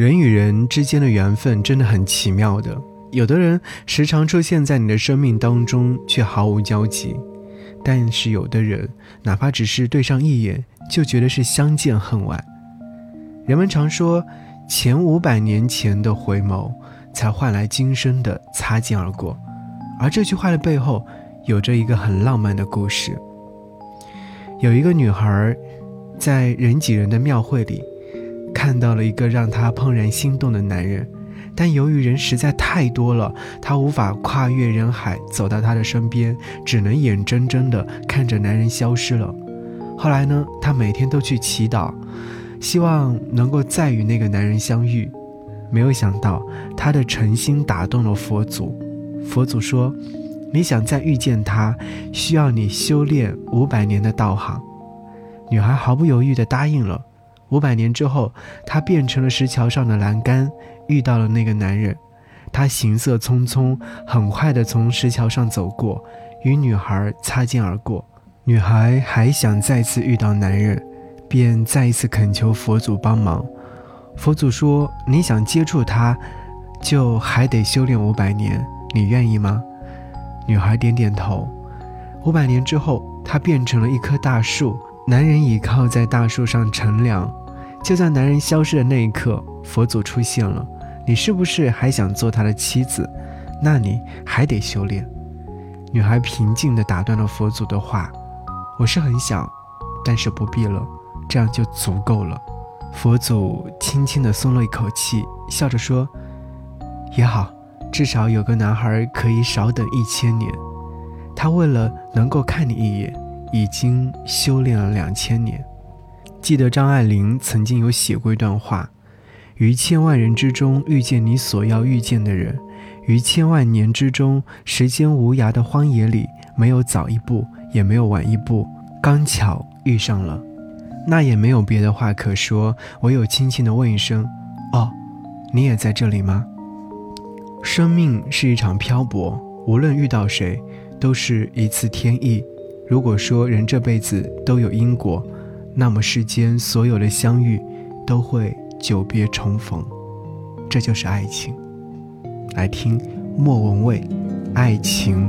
人与人之间的缘分真的很奇妙的，有的人时常出现在你的生命当中，却毫无交集；但是有的人，哪怕只是对上一眼，就觉得是相见恨晚。人们常说，前五百年前的回眸，才换来今生的擦肩而过。而这句话的背后，有着一个很浪漫的故事。有一个女孩，在人挤人的庙会里，看到了一个让她怦然心动的男人，但由于人实在太多了，她无法跨越人海走到他的身边，只能眼睁睁地看着男人消失了。后来呢，她每天都去祈祷，希望能够再与那个男人相遇。没有想到，她的诚心打动了佛祖。佛祖说。你想再遇见他，需要你修炼五百年的道行。女孩毫不犹豫地答应了。五百年之后，她变成了石桥上的栏杆，遇到了那个男人。他行色匆匆，很快地从石桥上走过，与女孩擦肩而过。女孩还想再次遇到男人，便再一次恳求佛祖帮忙。佛祖说：“你想接触他，就还得修炼五百年，你愿意吗？”女孩点点头。五百年之后，她变成了一棵大树，男人倚靠在大树上乘凉。就在男人消失的那一刻，佛祖出现了。你是不是还想做他的妻子？那你还得修炼。女孩平静地打断了佛祖的话：“我是很想，但是不必了，这样就足够了。”佛祖轻轻地松了一口气，笑着说：“也好。”至少有个男孩可以少等一千年，他为了能够看你一眼，已经修炼了两千年。记得张爱玲曾经有写过一段话：于千万人之中遇见你所要遇见的人，于千万年之中时间无涯的荒野里，没有早一步，也没有晚一步，刚巧遇上了。那也没有别的话可说，唯有轻轻地问一声：“哦，你也在这里吗？”生命是一场漂泊，无论遇到谁，都是一次天意。如果说人这辈子都有因果，那么世间所有的相遇，都会久别重逢，这就是爱情。来听莫文蔚，《爱情》。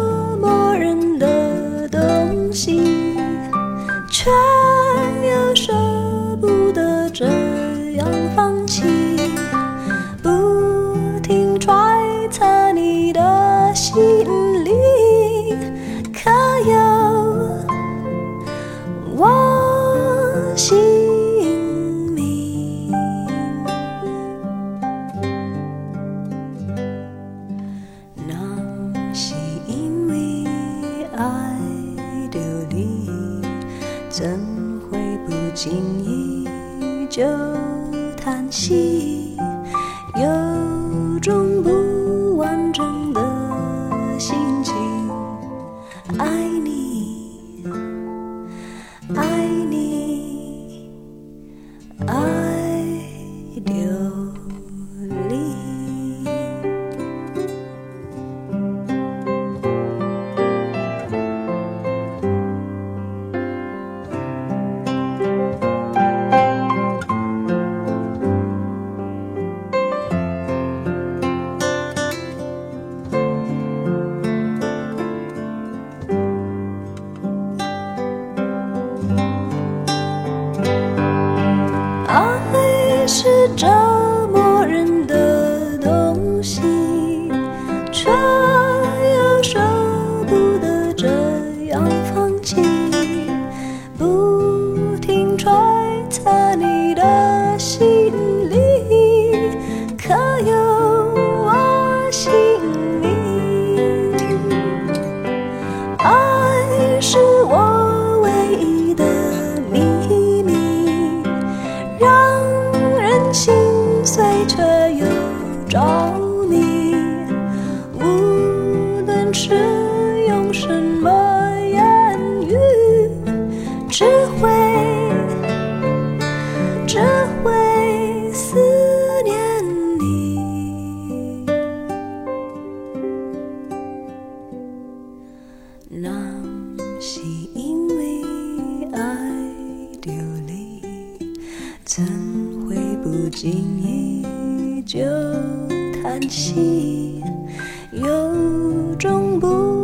就叹息？有种不爱心依旧叹息？有种不